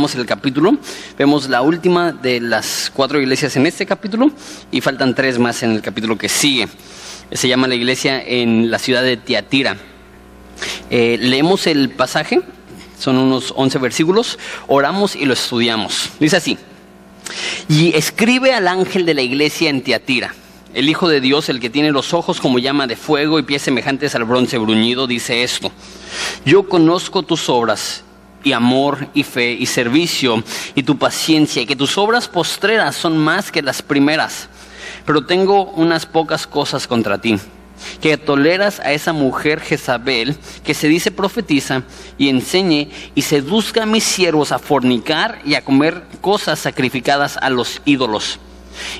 el capítulo. Vemos la última de las cuatro iglesias en este capítulo y faltan tres más en el capítulo que sigue. Se llama la iglesia en la ciudad de Tiatira. Eh, leemos el pasaje, son unos 11 versículos, oramos y lo estudiamos. Dice así, y escribe al ángel de la iglesia en Tiatira. El Hijo de Dios, el que tiene los ojos como llama de fuego y pies semejantes al bronce bruñido, dice esto. Yo conozco tus obras y amor y fe y servicio y tu paciencia y que tus obras postreras son más que las primeras. Pero tengo unas pocas cosas contra ti que toleras a esa mujer Jezabel, que se dice profetiza, y enseñe y seduzca a mis siervos a fornicar y a comer cosas sacrificadas a los ídolos.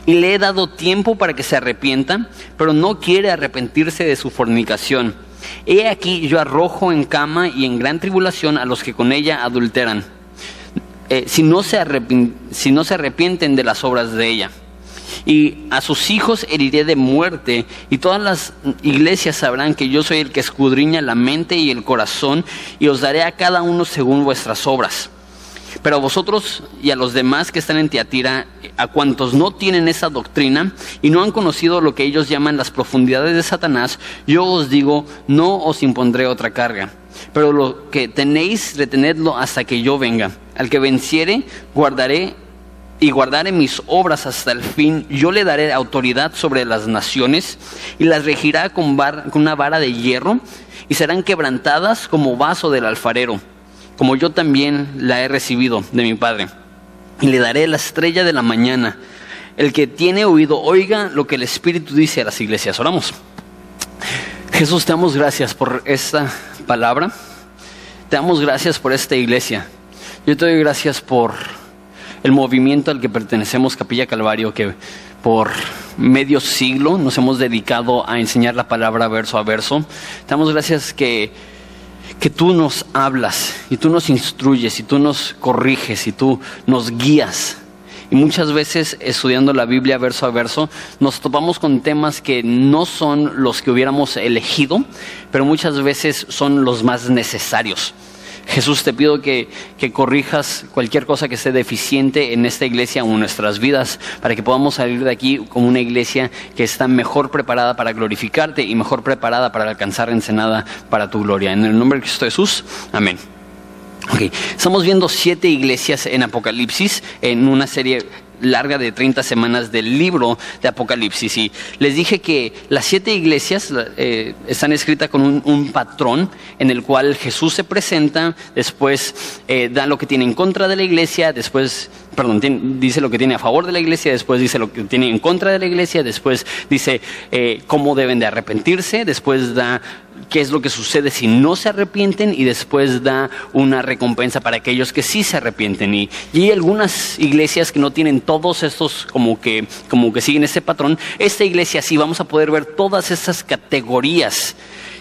Y le he dado tiempo para que se arrepienta, pero no quiere arrepentirse de su fornicación. He aquí yo arrojo en cama y en gran tribulación a los que con ella adulteran, eh, si, no se si no se arrepienten de las obras de ella y a sus hijos heriré de muerte, y todas las iglesias sabrán que yo soy el que escudriña la mente y el corazón, y os daré a cada uno según vuestras obras. Pero a vosotros y a los demás que están en Tiatira, a cuantos no tienen esa doctrina y no han conocido lo que ellos llaman las profundidades de Satanás, yo os digo, no os impondré otra carga. Pero lo que tenéis, retenedlo hasta que yo venga. Al que venciere, guardaré y guardare mis obras hasta el fin, yo le daré autoridad sobre las naciones y las regirá con, con, una vara de hierro y serán quebrantadas como vaso del alfarero, como yo también la he recibido de mi Padre. Y le daré la estrella de la mañana. El que tiene oído, oiga lo que el Espíritu dice a las iglesias. Oramos. Jesús, te damos gracias por esta palabra. Te damos gracias por esta iglesia. Yo te doy gracias por el movimiento al que pertenecemos, Capilla Calvario, que por medio siglo nos hemos dedicado a enseñar la palabra verso a verso. Te damos gracias que, que tú nos hablas y tú nos instruyes y tú nos corriges y tú nos guías. Y muchas veces estudiando la Biblia verso a verso nos topamos con temas que no son los que hubiéramos elegido, pero muchas veces son los más necesarios. Jesús, te pido que, corrijas cualquier cosa que esté deficiente en esta iglesia o en nuestras vidas, para que podamos salir de aquí como una iglesia que está mejor preparada para glorificarte y mejor preparada para alcanzar ensenada para tu gloria. En el nombre de Cristo Jesús, amén. Estamos viendo siete iglesias en Apocalipsis en una serie larga de 30 semanas del libro de Apocalipsis. Y les dije que las siete iglesias eh, están escritas con un, patrón en el cual Jesús se presenta, después eh, da lo que tiene en contra de la iglesia, después perdón, dice lo que tiene a favor de la iglesia, después dice lo que tiene en contra de la iglesia, después dice eh, cómo deben de arrepentirse, después da qué es lo que sucede si no se arrepienten y después da una recompensa para aquellos que sí se arrepienten. Y, hay algunas iglesias que no tienen todos estos como que, como que siguen ese patrón. Esta iglesia sí vamos a poder ver todas esas categorías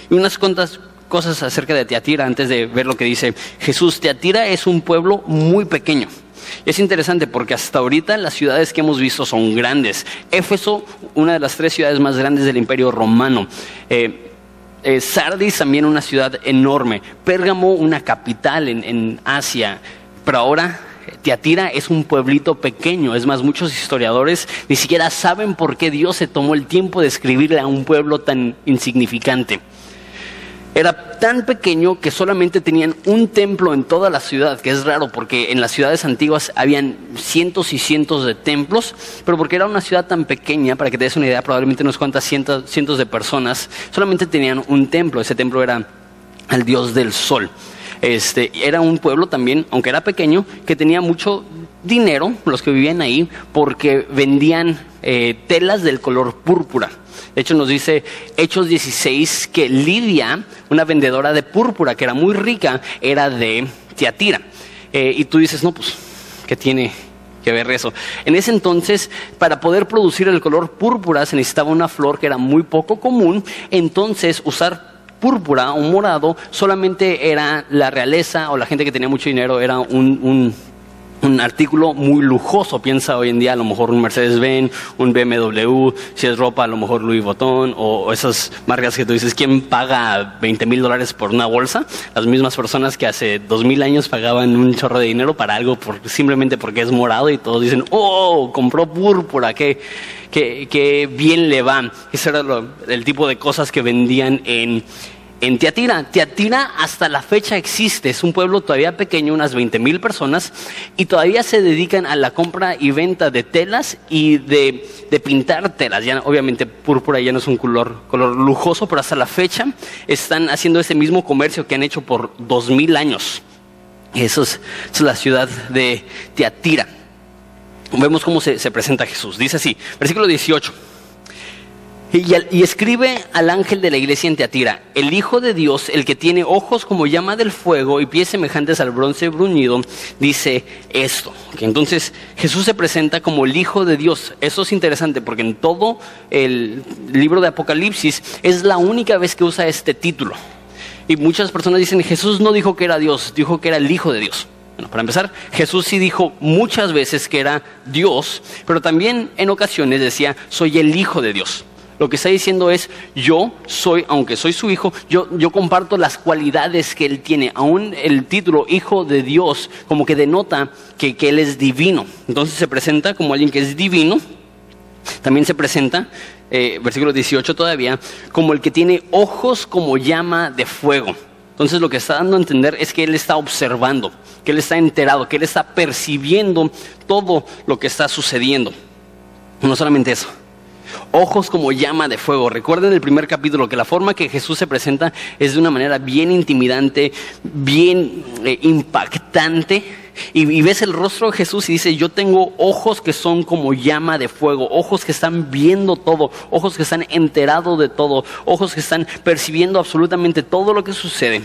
y unas cuantas cosas acerca de Teatira antes de ver lo que dice Jesús. Teatira es un pueblo muy pequeño. Es interesante porque hasta ahorita las ciudades que hemos visto son grandes. Éfeso, una de las tres ciudades más grandes del Imperio Romano. Eh, eh, Sardis también una ciudad enorme. Pérgamo, una capital en, en Asia. Pero ahora Tiatira es un pueblito pequeño, es más, muchos historiadores ni siquiera saben por qué Dios se tomó el tiempo de escribirle a un pueblo tan insignificante era tan pequeño que solamente tenían un templo en toda la ciudad, que es raro porque en las ciudades antiguas habían cientos y cientos de templos, pero porque era una ciudad tan pequeña, para que te des una idea, probablemente unos cuantas cientos, de personas, solamente tenían un templo, ese templo era al dios del sol. Este, era un pueblo también, aunque era pequeño, que tenía mucho dinero, los que vivían ahí, porque vendían eh, telas del color púrpura. De hecho, nos dice Hechos 16 que Lidia, una vendedora de púrpura que era muy rica, era de Tiatira. Eh, y tú dices, no, pues, ¿qué tiene que ver eso? En ese entonces, para poder producir el color púrpura se necesitaba una flor que era muy poco común. Entonces, usar púrpura o morado solamente era la realeza o la gente que tenía mucho dinero, era un un artículo muy lujoso. Piensa hoy en día a lo mejor un Mercedes-Benz, un BMW, si es ropa a lo mejor Louis Vuitton o esas marcas que tú dices, ¿quién paga 20 mil dólares por una bolsa? Las mismas personas que hace dos mil años pagaban un chorro de dinero para algo por, simplemente porque es morado y todos dicen, oh, compró púrpura, qué, qué, qué bien le va. Ese era el tipo de cosas que vendían en en Tiatira. Tiatira hasta la fecha existe, es un pueblo todavía pequeño, unas 20 mil personas, y todavía se dedican a la compra y venta de telas y de, pintar telas. Ya, obviamente púrpura ya no es un color, lujoso, pero hasta la fecha están haciendo ese mismo comercio que han hecho por dos mil años. Eso es, la ciudad de Tiatira. Vemos cómo se, se presenta Jesús. Dice así, versículo 18. Y, escribe al ángel de la iglesia en Teatira, el Hijo de Dios, el que tiene ojos como llama del fuego y pies semejantes al bronce bruñido, dice esto. Que entonces Jesús se presenta como el Hijo de Dios. Eso es interesante porque en todo el libro de Apocalipsis es la única vez que usa este título. Y muchas personas dicen, Jesús no dijo que era Dios, dijo que era el Hijo de Dios. Bueno, para empezar, Jesús sí dijo muchas veces que era Dios, pero también en ocasiones decía, soy el Hijo de Dios. Lo que está diciendo es, yo soy, aunque soy su hijo, yo, yo comparto las cualidades que él tiene. Aún el título Hijo de Dios como que denota que, que él es divino. Entonces se presenta como alguien que es divino. También se presenta, eh, versículo 18 todavía, como el que tiene ojos como llama de fuego. Entonces lo que está dando a entender es que Él está observando, que Él está enterado, que Él está percibiendo todo lo que está sucediendo. No solamente eso, ojos como llama de fuego. Recuerden el primer capítulo que la forma que Jesús se presenta es de una manera bien intimidante, bien eh, impactante. Y, ves el rostro de Jesús y dice, yo tengo ojos que son como llama de fuego, ojos que están viendo todo, ojos que están enterados de todo, ojos que están percibiendo absolutamente todo lo que sucede.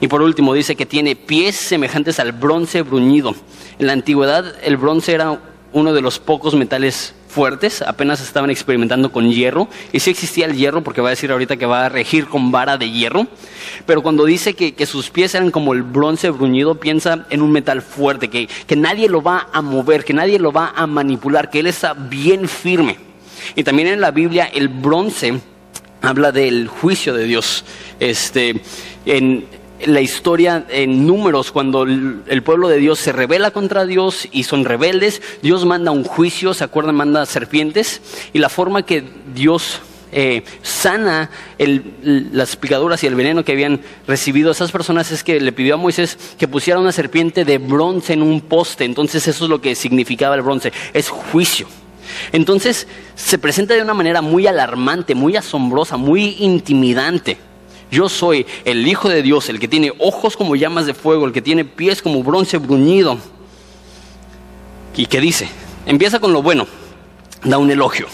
Y por último dice que tiene pies semejantes al bronce bruñido. En la antigüedad el bronce era uno de los pocos metales fuertes, apenas estaban experimentando con hierro, y sí existía el hierro, porque va a decir ahorita que va a regir con vara de hierro, pero cuando dice que, sus pies eran como el bronce bruñido, piensa en un metal fuerte, que, que nadie lo va a mover, que nadie lo va a manipular, que él está bien firme. Y también en la Biblia el bronce habla del juicio de Dios. Este, en, la historia en números, cuando el pueblo de Dios se revela contra Dios y son rebeldes, Dios manda un juicio, ¿se acuerdan? Manda serpientes y la forma que Dios eh, sana las picaduras y el veneno que habían recibido esas personas es que le pidió a Moisés que pusiera una serpiente de bronce en un poste. Entonces eso es lo que significaba el bronce, es juicio. Entonces se presenta de una manera muy alarmante, muy asombrosa, muy intimidante. Yo soy el Hijo de Dios, el que tiene ojos como llamas de fuego, el que tiene pies como bronce bruñido. ¿Y qué dice? Empieza con lo bueno, da un elogio.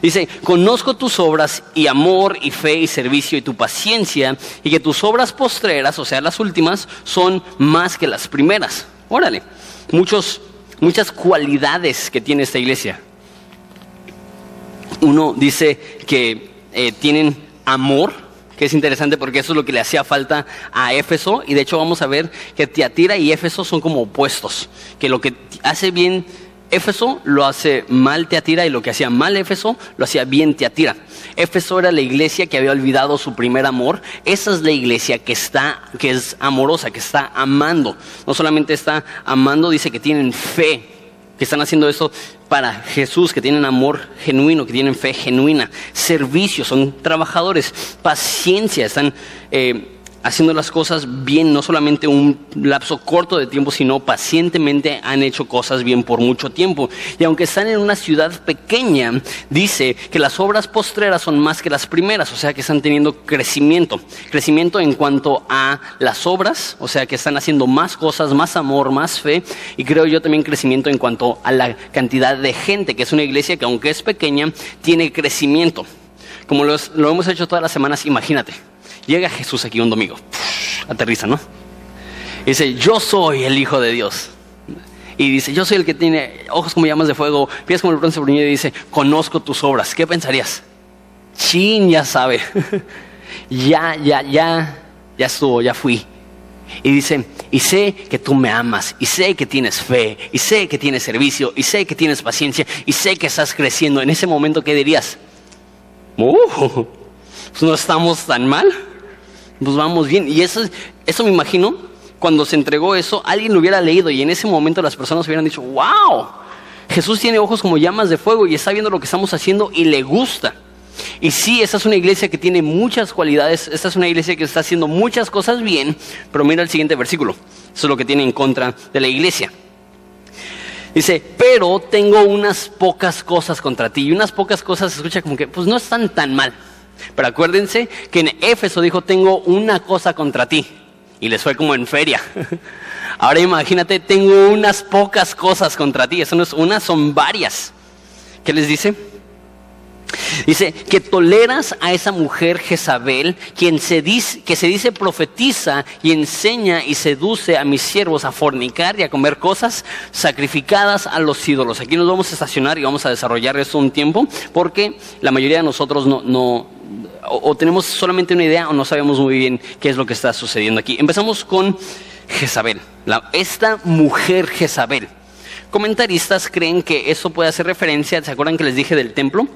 Dice, conozco tus obras y amor y fe y servicio y tu paciencia y que tus obras postreras, o sea, las últimas, son más que las primeras. Órale, muchos, muchas cualidades que tiene esta iglesia. Uno dice que eh, tienen amor, que es interesante porque eso es lo que le hacía falta a Éfeso y de hecho vamos a ver que Tiatira y Éfeso son como opuestos, que lo que hace bien Éfeso lo hace mal Teatira y lo que hacía mal Éfeso lo hacía bien Teatira. Éfeso era la iglesia que había olvidado su primer amor. Esa es la iglesia que está, que es amorosa, que está amando. No solamente está amando, dice que tienen fe, que están haciendo eso para Jesús, que tienen amor genuino, que tienen fe genuina, servicio, son trabajadores, paciencia, están eh, haciendo las cosas bien, no solamente un lapso corto de tiempo, sino pacientemente han hecho cosas bien por mucho tiempo. Y aunque están en una ciudad pequeña, dice que las obras postreras son más que las primeras, o sea que están teniendo crecimiento. Crecimiento en cuanto a las obras, o sea que están haciendo más cosas, más amor, más fe, y creo yo también crecimiento en cuanto a la cantidad de gente, que es una iglesia que aunque es pequeña, tiene crecimiento. Como lo hemos hecho todas las semanas, imagínate Llega Jesús aquí un domingo, aterriza, ¿no? Y dice, yo soy el Hijo de Dios. Y dice, yo soy el que tiene ojos como llamas de fuego, pies como el bronce bruñido, y dice, conozco tus obras. ¿Qué pensarías? Chin, ya sabe. ya, ya, ya, ya estuvo, ya fui. Y dice, y sé que tú me amas, y sé que tienes fe, y sé que tienes servicio, y sé que tienes paciencia, y sé que estás creciendo. En ese momento, ¿qué dirías? Uh, no estamos tan mal, pues vamos bien. Y eso, eso me imagino, cuando se entregó eso, alguien lo hubiera leído y en ese momento las personas hubieran dicho, wow, Jesús tiene ojos como llamas de fuego y está viendo lo que estamos haciendo y le gusta. Y sí, esta es una iglesia que tiene muchas cualidades, esta es una iglesia que está haciendo muchas cosas bien, pero mira el siguiente versículo, eso es lo que tiene en contra de la iglesia. Dice, pero tengo unas pocas cosas contra ti. Y unas pocas cosas se escucha como que, pues no están tan mal. Pero acuérdense que en Éfeso dijo, tengo una cosa contra ti. Y les fue como en feria. Ahora imagínate, tengo unas pocas cosas contra ti. Eso no es una, son varias. ¿Qué les dice? Dice que toleras a esa mujer Jezabel, quien se dice, que se dice profetiza y enseña y seduce a mis siervos a fornicar y a comer cosas sacrificadas a los ídolos. Aquí nos vamos a estacionar y vamos a desarrollar esto un tiempo, porque la mayoría de nosotros no, no o, tenemos solamente una idea o no sabemos muy bien qué es lo que está sucediendo aquí. Empezamos con Jezabel, esta mujer Jezabel. Comentaristas creen que eso puede hacer referencia, ¿se acuerdan que les dije del templo?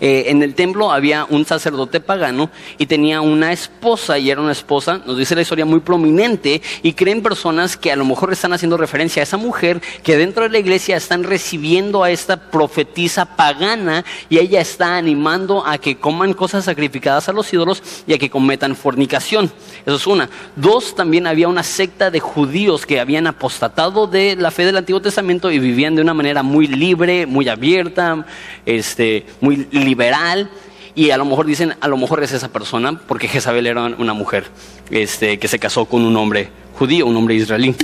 Eh, en el templo había un sacerdote pagano y tenía una esposa y era una esposa, nos dice la historia, muy prominente y creen personas que a lo mejor están haciendo referencia a esa mujer que dentro de la iglesia están recibiendo a esta profetisa pagana y ella está animando a que coman cosas sacrificadas a los ídolos y a que cometan fornicación. Eso es una. Dos, también había una secta de judíos que habían apostatado de la fe del Antiguo Testamento y vivían de una manera muy libre, muy abierta, este, muy liberal y a lo mejor dicen, a lo mejor es esa persona, porque Jezabel era una mujer este, que se casó con un hombre judío, un hombre israelí.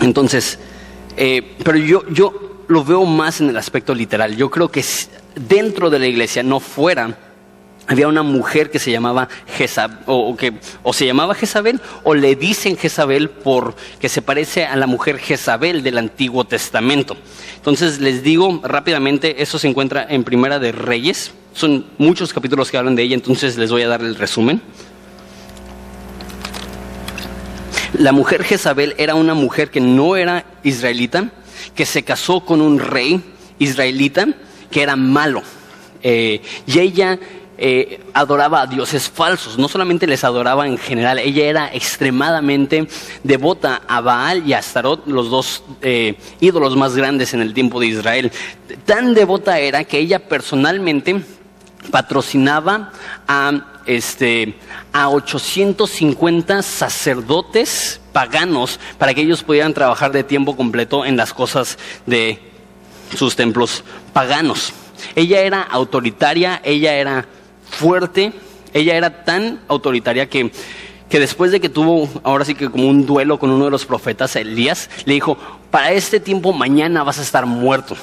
Entonces, eh, pero yo, yo lo veo más en el aspecto literal. Yo creo que dentro de la iglesia, no fuera, había una mujer que se llamaba Jezabel, o, que, o se llamaba Jezabel, o le dicen Jezabel por que se parece a la mujer Jezabel del Antiguo Testamento. Entonces les digo rápidamente, eso se encuentra en Primera de Reyes, son muchos capítulos que hablan de ella, entonces les voy a dar el resumen. La mujer Jezabel era una mujer que no era israelita, que se casó con un rey israelita que era malo. Eh, y ella eh, adoraba a dioses falsos, no solamente les adoraba en general, ella era extremadamente devota a Baal y a Astarot, los dos eh, ídolos más grandes en el tiempo de Israel. Tan devota era que ella personalmente patrocinaba a este a 850 sacerdotes paganos para que ellos pudieran trabajar de tiempo completo en las cosas de sus templos paganos. Ella era autoritaria, ella era fuerte, ella era tan autoritaria que, que después de que tuvo, ahora sí que como un duelo con uno de los profetas, Elías, le dijo, para este tiempo mañana vas a estar muerto.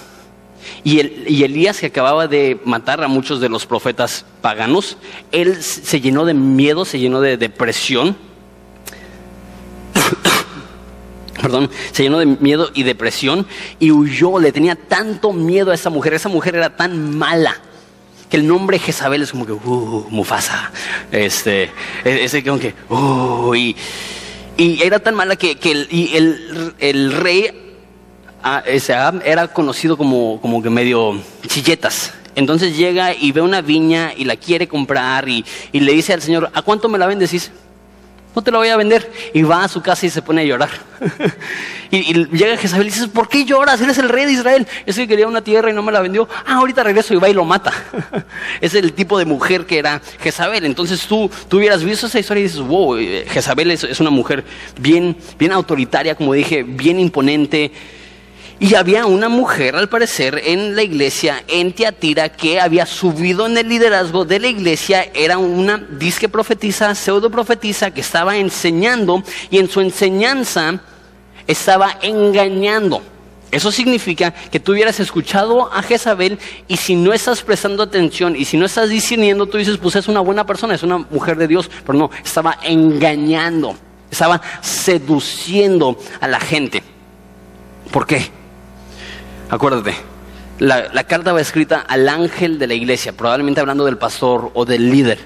Y, el, y, Elías, que acababa de matar a muchos de los profetas paganos, él se llenó de miedo, se llenó de depresión. Perdón, se llenó de miedo y depresión y huyó, le tenía tanto miedo a esa mujer, esa mujer era tan mala que el nombre Jezabel es como que, uh, Mufasa. Este, e-, ese como que, uh, y, era tan mala que, el, y el, rey ah, era conocido como, como que medio chilletas. Entonces llega y ve una viña y la quiere comprar y, y le dice al Señor, ¿a cuánto me la vendes? No te la voy a vender. Y va a su casa y se pone a llorar. y, llega Jezabel y dice, ¿por qué lloras? Eres el rey de Israel. Es que quería una tierra y no me la vendió. Ah, ahorita regreso y va y lo mata. es el tipo de mujer que era Jezabel. Entonces tú, tú hubieras visto esa historia y dices, wow, eh, Jezabel es, es una mujer bien, bien autoritaria, como dije, bien imponente y había una mujer, al parecer, en la iglesia en Tiatira que había subido en el liderazgo de la iglesia. Era una disque profetisa, pseudo profetisa, que estaba enseñando y en su enseñanza estaba engañando. Eso significa que tú hubieras escuchado a Jezabel y si no estás prestando atención y si no estás discerniendo, tú dices, pues es una buena persona, es una mujer de Dios, pero no, estaba engañando, estaba seduciendo a la gente. ¿Por qué? Acuérdate, la, carta va escrita al ángel de la iglesia, probablemente hablando del pastor o del líder.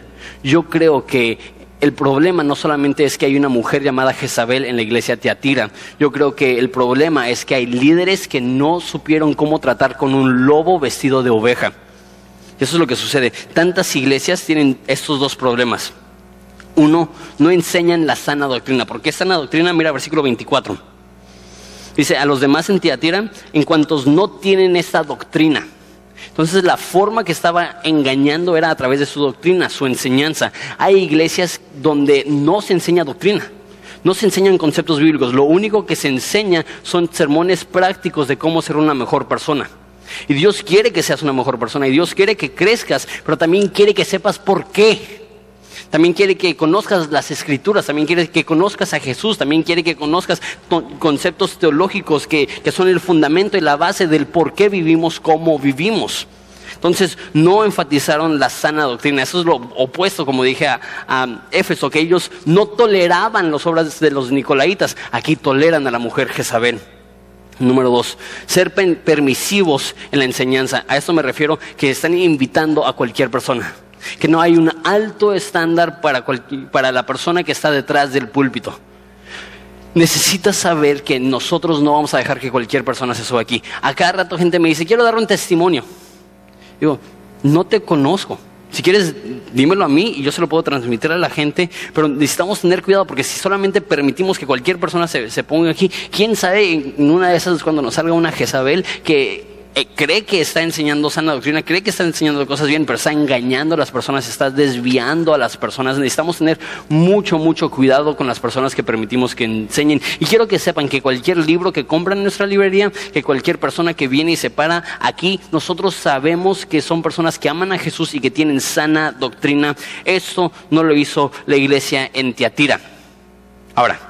Yo creo que el problema no solamente es que hay una mujer llamada Jezabel en la iglesia Teatira. Yo creo que el problema es que hay líderes que no supieron cómo tratar con un lobo vestido de oveja. Eso es lo que sucede. Tantas iglesias tienen estos dos problemas. Uno, no enseñan la sana doctrina. ¿Por qué sana doctrina? Mira versículo 24. Dice, a los demás en Teatira, en cuantos no tienen esta doctrina. Entonces la forma que estaba engañando era a través de su doctrina, su enseñanza. Hay iglesias donde no se enseña doctrina. No se enseñan conceptos bíblicos, lo único que se enseña son sermones prácticos de cómo ser una mejor persona. Y Dios quiere que seas una mejor persona y Dios quiere que crezcas, pero también quiere que sepas por qué. También quiere que conozcas las escrituras, también quiere que conozcas a Jesús, también quiere que conozcas conceptos teológicos que, son el fundamento y la base del por qué vivimos como vivimos. Entonces no enfatizaron la sana doctrina. Eso es lo opuesto, como dije a, a, Éfeso, que ellos no toleraban las obras de los nicolaitas. Aquí toleran a la mujer Jezabel. Número dos, ser permisivos en la enseñanza. A esto me refiero que están invitando a cualquier persona. Que no hay un alto estándar para, para la persona que está detrás del púlpito. Necesitas saber que nosotros no vamos a dejar que cualquier persona se suba aquí. A cada rato gente me dice, quiero dar un testimonio. Digo, no te conozco. Si quieres, dímelo a mí y yo se lo puedo transmitir a la gente, pero necesitamos tener cuidado porque si solamente permitimos que cualquier persona se, se ponga aquí, quién sabe en una de esas cuando nos salga una Jezabel que eh, cree que está enseñando sana doctrina, cree que está enseñando cosas bien, pero está engañando a las personas, está desviando a las personas. Necesitamos tener mucho, mucho cuidado con las personas que permitimos que enseñen. Y quiero que sepan que cualquier libro que compran en nuestra librería, que cualquier persona que viene y se para aquí, nosotros sabemos que son personas que aman a Jesús y que tienen sana doctrina. Esto no lo hizo la iglesia en Tiatira. Ahora,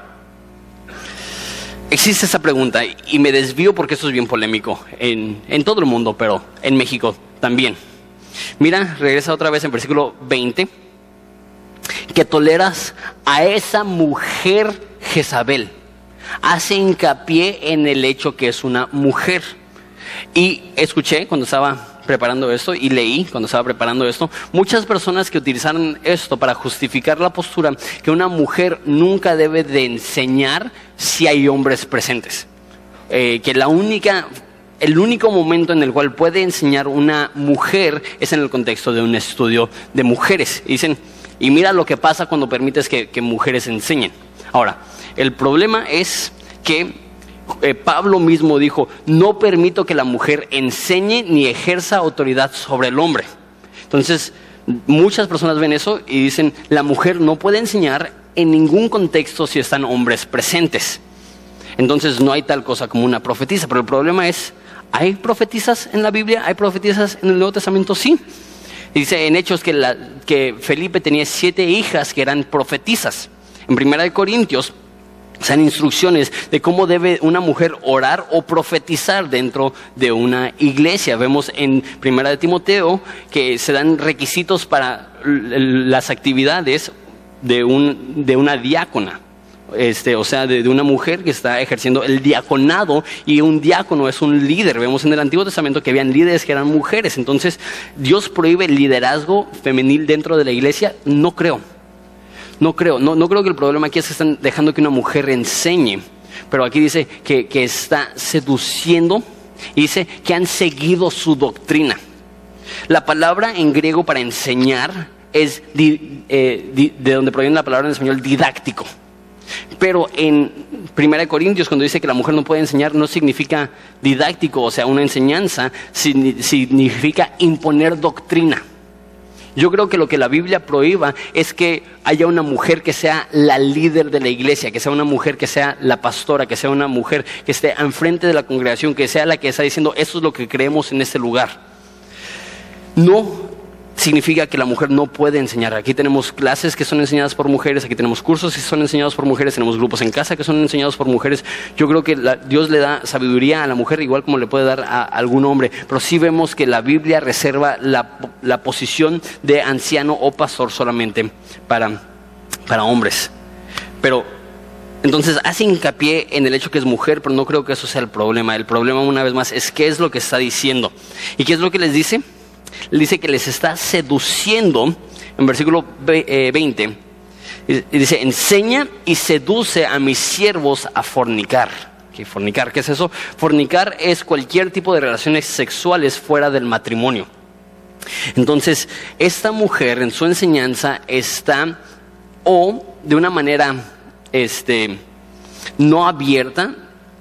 existe esa pregunta y me desvío porque eso es bien polémico en, en, todo el mundo, pero en México también. Mira, regresa otra vez en versículo 20, que toleras a esa mujer Jezabel. Hace hincapié en el hecho que es una mujer. Y escuché cuando estaba preparando esto y leí cuando estaba preparando esto, muchas personas que utilizaron esto para justificar la postura que una mujer nunca debe de enseñar si hay hombres presentes. Eh, que la única el único momento en el cual puede enseñar una mujer es en el contexto de un estudio de mujeres. dicen, y mira lo que pasa cuando permites que, que mujeres enseñen. Ahora, el problema es que eh, Pablo mismo dijo, no permito que la mujer enseñe ni ejerza autoridad sobre el hombre. Entonces, muchas personas ven eso y dicen, la mujer no puede enseñar en ningún contexto si están hombres presentes. Entonces no hay tal cosa como una profetisa, pero el problema es, ¿hay profetizas en la Biblia? ¿Hay profetizas en el Nuevo Testamento? Sí. Dice en Hechos que, que Felipe tenía siete hijas que eran profetizas. En Primera de Corintios sean instrucciones de cómo debe una mujer orar o profetizar dentro de una iglesia. Vemos en Primera de Timoteo que se dan requisitos para las actividades de, un, de una diácona. Este, o sea, de, de, una mujer que está ejerciendo el diaconado y un diácono es un líder. Vemos en el Antiguo Testamento que habían líderes que eran mujeres. Entonces, ¿Dios prohíbe el liderazgo femenil dentro de la iglesia? No creo. No creo, no, no creo que el problema aquí es que están dejando que una mujer enseñe, pero aquí dice que, está seduciendo y dice que han seguido su doctrina. La palabra en griego para enseñar es eh, de donde proviene la palabra en español didáctico. Pero en Primera de Corintios, cuando dice que la mujer no puede enseñar, no significa didáctico, o sea, una enseñanza, significa imponer doctrina. Yo creo que lo que la Biblia prohíba es que haya una mujer que sea la líder de la iglesia, que sea una mujer que sea la pastora, que sea una mujer que esté enfrente de la congregación, que sea la que está diciendo, eso es lo que creemos en este lugar. No significa que la mujer no puede enseñar. Aquí tenemos clases que son enseñadas por mujeres, aquí tenemos cursos que son enseñados por mujeres, tenemos grupos en casa que son enseñados por mujeres. Yo creo que Dios le da sabiduría a la mujer igual como le puede dar a algún hombre, pero sí vemos que la Biblia reserva la, posición de anciano o pastor solamente para, para hombres. Pero entonces hace hincapié en el hecho que es mujer, pero no creo que eso sea el problema. El problema, una vez más, es qué es lo que está diciendo. ¿Y qué es lo que les dice? Dice que les está seduciendo, en versículo 20, eh, dice, enseña y seduce a mis siervos a fornicar. ¿Qué fornicar? ¿Qué es eso? Fornicar es cualquier tipo de relaciones sexuales fuera del matrimonio. Entonces, esta mujer en su enseñanza está o de una manera este, no abierta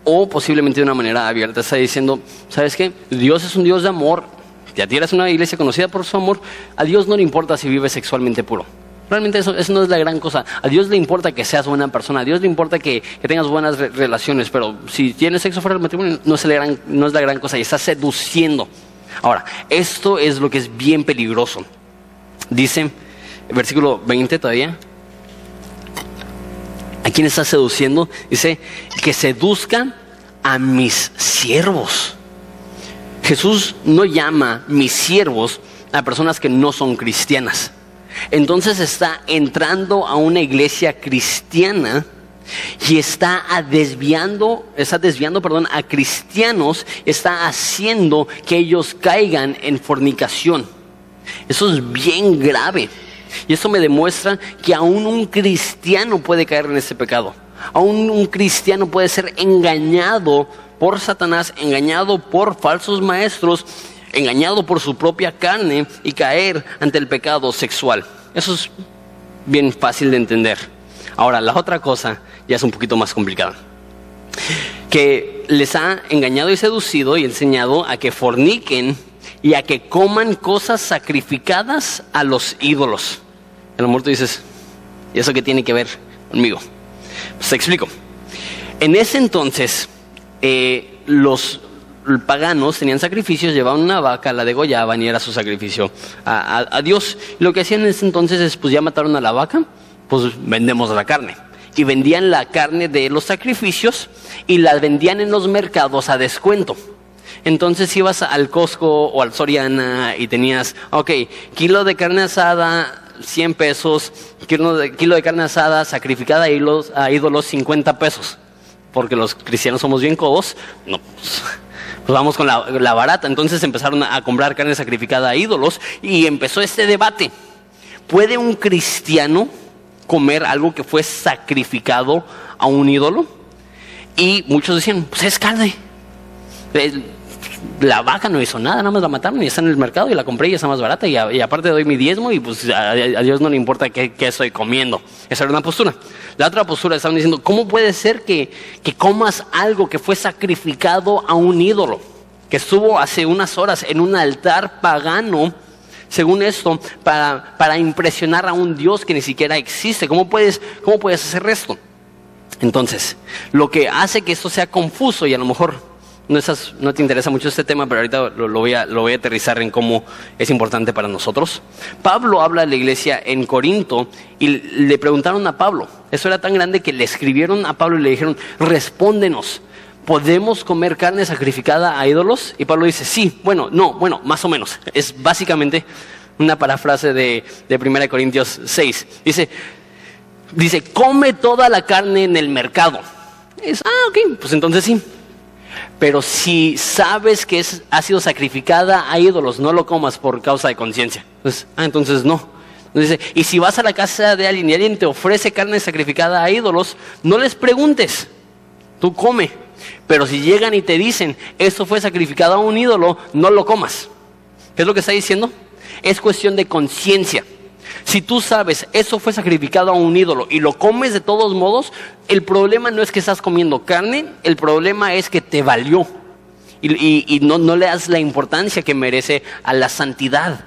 o posiblemente de una manera abierta. Está diciendo, ¿sabes qué? Dios es un Dios de amor. Ya tienes una iglesia conocida por su amor. A Dios no le importa si vive sexualmente puro. Realmente eso, no es la gran cosa. A Dios le importa que seas buena persona, a Dios le importa que, tengas buenas relaciones, pero si tienes sexo fuera del matrimonio no es, la gran, no es la gran cosa y estás seduciendo. Ahora, esto es lo que es bien peligroso. Dice, versículo 20 todavía, ¿a quién está seduciendo? Dice, que seduzca a mis siervos. Jesús no llama mis siervos a personas que no son cristianas. Entonces está entrando a una iglesia cristiana y está desviando, está desviando, perdón, a cristianos, está haciendo que ellos caigan en fornicación. Eso es bien grave. Y eso me demuestra que aún un cristiano puede caer en ese pecado. Aún un cristiano puede ser engañado por Satanás, engañado por falsos maestros engañado por su propia carne y caer ante el pecado sexual. Eso es bien fácil de entender. Ahora, la otra cosa ya es un poquito más complicada. Que les ha engañado y seducido y enseñado a que forniquen y a que coman cosas sacrificadas a los ídolos. El amor tú dices, ¿y eso qué tiene que ver conmigo? Pues te explico. En ese entonces, eh, los paganos tenían sacrificios, llevaban una vaca, la degollaban y era su sacrificio a, Dios. Lo que hacían en ese entonces es, pues ya mataron a la vaca, pues vendemos la carne. Y vendían la carne de los sacrificios y la vendían en los mercados a descuento. Entonces ibas al Costco o al Soriana y tenías, ok, kilo de carne asada, 100 pesos, kilo de, carne asada sacrificada a ídolos, a ídolos 50 pesos. Porque los cristianos somos bien codos. No, pues, pues vamos con la, barata. Entonces empezaron a, comprar carne sacrificada a ídolos y empezó este debate. ¿Puede un cristiano comer algo que fue sacrificado a un ídolo? Y muchos decían, pues es carne. La vaca no hizo nada, nada más la mataron y está en el mercado y la compré y está más barata y, aparte doy mi diezmo y pues a, Dios no le importa qué, estoy comiendo. Esa era una postura. La otra postura estaban diciendo, ¿cómo puede ser que, que comas algo que fue sacrificado a un ídolo? Que estuvo hace unas horas en un altar pagano, según esto, para, para impresionar a un Dios que ni siquiera existe. ¿Cómo puedes, cómo puedes hacer esto? Entonces, lo que hace que esto sea confuso y a lo mejor no, no te interesa mucho este tema, pero ahorita lo, voy a, lo voy a aterrizar en cómo es importante para nosotros. Pablo habla de la iglesia en Corinto y le preguntaron a Pablo. Eso era tan grande que le escribieron a Pablo y le dijeron, respóndenos. ¿Podemos comer carne sacrificada a ídolos? Y Pablo dice, sí, bueno, no, bueno, más o menos. Es básicamente una parafrase de, de 1 Corintios 6. Dice, dice, come toda la carne en el mercado. Ah, ok, pues entonces sí. Pero si sabes que es, ha sido sacrificada a ídolos, no lo comas por causa de conciencia. Entonces, ah, entonces no. Y si vas a la casa de alguien y alguien te ofrece carne sacrificada a ídolos, no les preguntes, tú come. Pero si llegan y te dicen, esto fue sacrificado a un ídolo, no lo comas. ¿Qué es lo que está diciendo? Es cuestión de conciencia. Si tú sabes, eso fue sacrificado a un ídolo y lo comes de todos modos, el problema no es que estás comiendo carne, el problema es que te valió. Y, no, le das la importancia que merece a la santidad.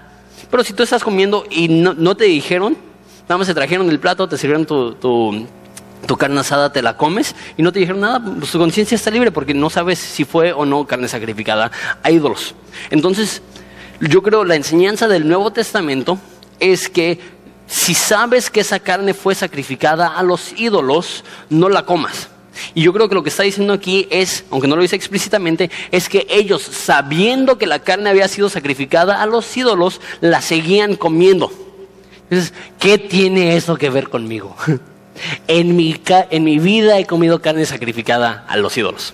Pero si tú estás comiendo y no, te dijeron, nada más se trajeron el plato, te sirvieron tu, tu, carne asada, te la comes y no te dijeron nada, pues tu conciencia está libre porque no sabes si fue o no carne sacrificada a ídolos. Entonces, yo creo la enseñanza del Nuevo Testamento es que si sabes que esa carne fue sacrificada a los ídolos, no la comas. Y yo creo que lo que está diciendo aquí es, aunque no lo dice explícitamente, es que ellos, sabiendo que la carne había sido sacrificada a los ídolos, la seguían comiendo. Entonces, ¿qué tiene eso que ver conmigo? En mi, en mi vida he comido carne sacrificada a los ídolos.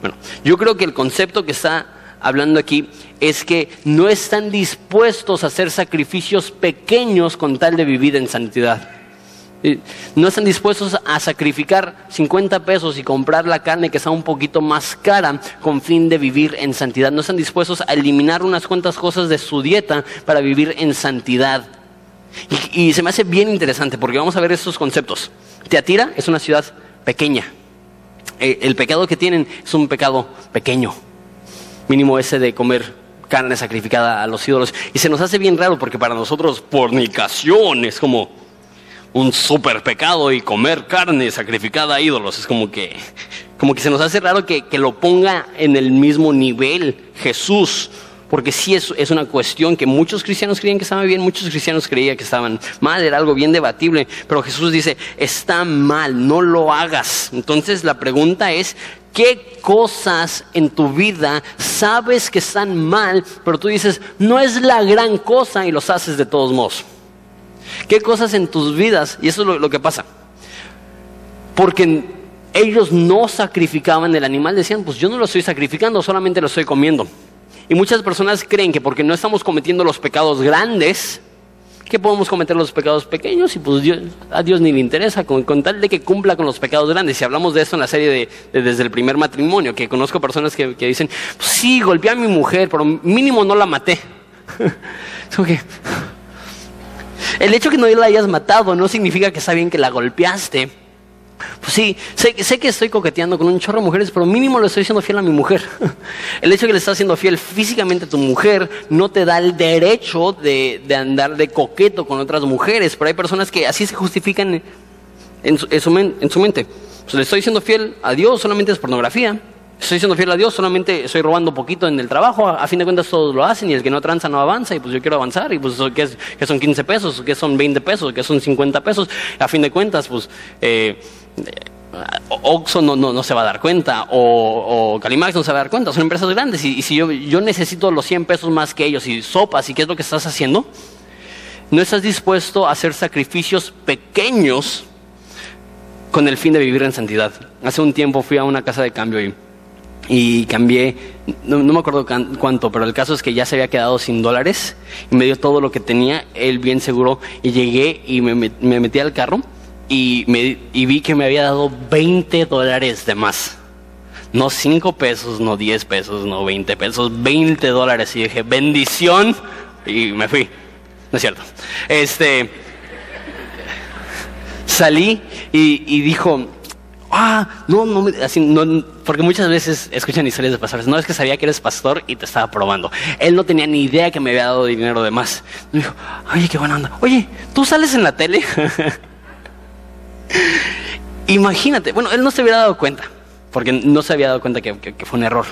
Bueno, yo creo que el concepto que está hablando aquí es que no están dispuestos a hacer sacrificios pequeños con tal de vivir en santidad. No están dispuestos a sacrificar 50 pesos y comprar la carne que está un poquito más cara con fin de vivir en santidad. No están dispuestos a eliminar unas cuantas cosas de su dieta para vivir en santidad. Y, se me hace bien interesante porque vamos a ver estos conceptos. Teatira es una ciudad pequeña. Eh, el pecado que tienen es un pecado pequeño. Mínimo ese de comer carne sacrificada a los ídolos. Y se nos hace bien raro porque para nosotros fornicación es como un super pecado y comer carne sacrificada a ídolos. Es como que, como que se nos hace raro que, que lo ponga en el mismo nivel Jesús porque sí es, es, una cuestión que muchos cristianos creían que estaba bien, muchos cristianos creían que estaban mal, era algo bien debatible, pero Jesús dice, está mal, no lo hagas. Entonces la pregunta es, ¿qué cosas en tu vida sabes que están mal, pero tú dices, no es la gran cosa y los haces de todos modos? ¿Qué cosas en tus vidas? Y eso es lo, lo que pasa. Porque ellos no sacrificaban el animal, decían, pues yo no lo estoy sacrificando, solamente lo estoy comiendo. Y muchas personas creen que porque no estamos cometiendo los pecados grandes, que podemos cometer los pecados pequeños y pues a Dios ni le interesa, con, tal de que cumpla con los pecados grandes. Y hablamos de eso en la serie de, desde el primer matrimonio, que conozco personas que, dicen, pues sí, golpeé a mi mujer, pero mínimo no la maté. el hecho que no la hayas matado no significa que está bien que la golpeaste. Pues sí, sé, que estoy coqueteando con un chorro de mujeres, pero mínimo le estoy siendo fiel a mi mujer. El hecho de que le estás siendo fiel físicamente a tu mujer no te da el derecho de, andar de coqueto con otras mujeres, pero hay personas que así se justifican en su, en su, mente. Pues le estoy siendo fiel a Dios, solamente es pornografía. Estoy siendo fiel a Dios, solamente estoy robando poquito en el trabajo. A, fin de cuentas todos lo hacen y el que no tranza no avanza y pues yo quiero avanzar y pues que, que son 15 pesos, que son 20 pesos, que son 50 pesos. A fin de cuentas pues... Eh, Oxxo no, no, se va a dar cuenta, o, Calimax no se va a dar cuenta, son empresas grandes. Y, si yo, yo, necesito los 100 pesos más que ellos, y sopas, ¿y qué es lo que estás haciendo? No estás dispuesto a hacer sacrificios pequeños con el fin de vivir en santidad. Hace un tiempo fui a una casa de cambio y, y cambié, no, me acuerdo cuánto, pero el caso es que ya se había quedado sin dólares y me dio todo lo que tenía, él bien seguro, y llegué y me, me metí al carro y, me, y vi que me había dado 20 dólares de más. No 5 pesos, no 10 pesos, no 20 pesos, 20 dólares. Y dije, bendición. Y me fui. No es cierto. Este. Salí y, dijo, ah, no, no, así, no, porque muchas veces escuchan historias de pastores, no es que sabía que eres pastor y te estaba probando. Él no tenía ni idea que me había dado dinero de más. Me dijo, oye, qué buena onda. Oye, ¿tú sales en la tele? Imagínate, bueno, él no se hubiera dado cuenta, porque no se había dado cuenta que, fue un error.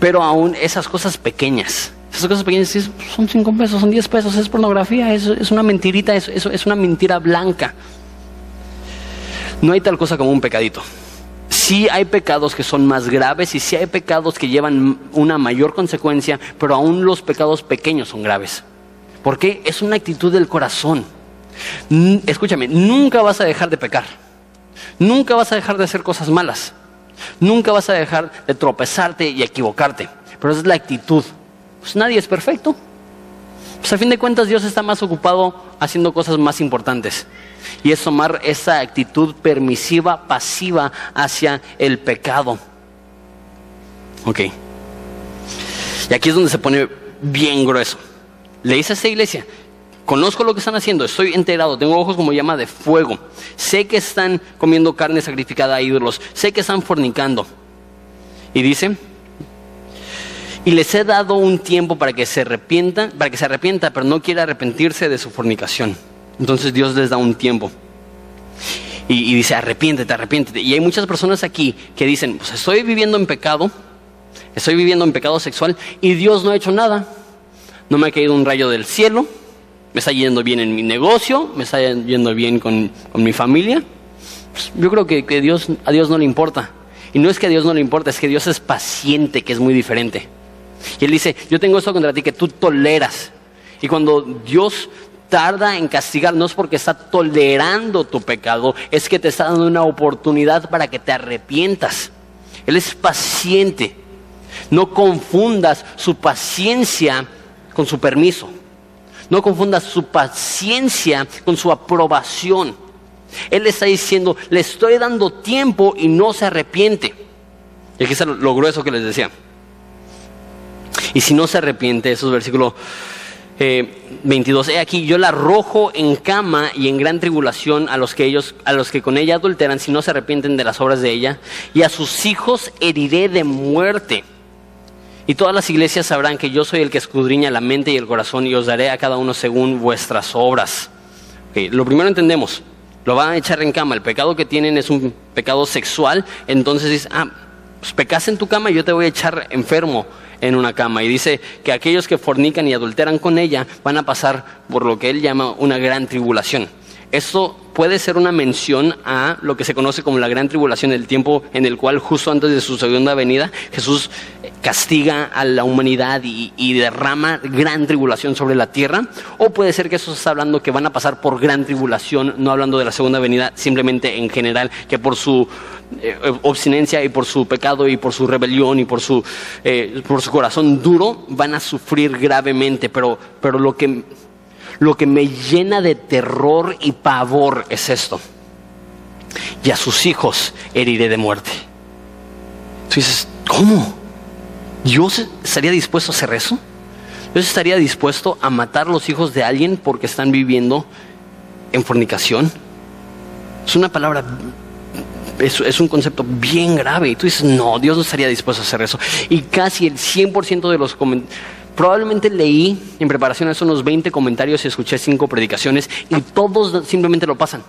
Pero aún esas cosas pequeñas, esas cosas pequeñas son 5 pesos, son 10 pesos, es pornografía, es, es una mentirita, es, es, una mentira blanca. No hay tal cosa como un pecadito. Sí hay pecados que son más graves y sí hay pecados que llevan una mayor consecuencia, pero aún los pecados pequeños son graves. Porque es una actitud del corazón. Escúchame, nunca vas a dejar de pecar. Nunca vas a dejar de hacer cosas malas. Nunca vas a dejar de tropezarte y equivocarte. Pero esa es la actitud. Pues nadie es perfecto. Pues a fin de cuentas Dios está más ocupado haciendo cosas más importantes. Y es tomar esa actitud permisiva, pasiva hacia el pecado. Ok. Y aquí es donde se pone bien grueso. Le dice a esta iglesia, Conozco lo que están haciendo, estoy enterado, tengo ojos como llama de fuego. Sé que están comiendo carne sacrificada a ídolos, sé que están fornicando. Y dice, y les he dado un tiempo para que se arrepientan, para que se arrepienta, pero no quiere arrepentirse de su fornicación. Entonces Dios les da un tiempo. Y, y, dice, arrepiéntete, arrepiéntete. Y hay muchas personas aquí que dicen, pues estoy viviendo en pecado, estoy viviendo en pecado sexual y Dios no ha hecho nada. No me ha caído un rayo del cielo, me está yendo bien en mi negocio, me está yendo bien con, mi familia. Pues, yo creo que, Dios, a Dios no le importa. Y no es que a Dios no le importa, es que Dios es paciente, que es muy diferente. Y Él dice, yo tengo esto contra ti que tú toleras. Y cuando Dios tarda en castigar, no es porque está tolerando tu pecado, es que te está dando una oportunidad para que te arrepientas. Él es paciente. No confundas su paciencia con su permiso. No confundas su paciencia con su aprobación. Él está diciendo, le estoy dando tiempo y no se arrepiente. Y aquí está lo grueso que les decía. Y si no se arrepiente, versículos 22. Eh, He aquí, yo la arrojo en cama y en gran tribulación a los que ellos, a los que con ella adulteran, si no se arrepienten de las obras de ella, y a sus hijos heriré de muerte. Y todas las iglesias sabrán que yo soy el que escudriña la mente y el corazón, y os daré a cada uno según vuestras obras. lo primero entendemos, lo van a echar en cama. El pecado que tienen es un pecado sexual, entonces dice, ah, pues pecas en tu cama y yo te voy a echar enfermo en una cama. Y dice que aquellos que fornican y adulteran con ella van a pasar por lo que él llama una gran tribulación. Esto puede ser una mención a lo que se conoce como la gran tribulación, el tiempo en el cual justo antes de su segunda venida Jesús castiga a la humanidad y, derrama gran tribulación sobre la tierra. O puede ser que eso está hablando que van a pasar por gran tribulación, no hablando de la segunda venida, simplemente en general, que por su eh, obstinencia y por su pecado y por su rebelión y por su, eh, por su corazón duro, van a sufrir gravemente. Pero, pero lo, que, lo que me llena de terror y pavor es esto. Y a sus hijos heriré de muerte. Tú dices, ¿cómo? ¿Dios estaría dispuesto a hacer eso? ¿Dios estaría dispuesto a matar los hijos de alguien porque están viviendo en fornicación? Es una palabra es, un concepto bien grave. Y tú dices, no, Dios no estaría dispuesto a hacer eso. Y casi el 100% de los comentarios, probablemente leí en preparación a eso unos 20 comentarios y escuché 5 predicaciones y todos simplemente lo pasan.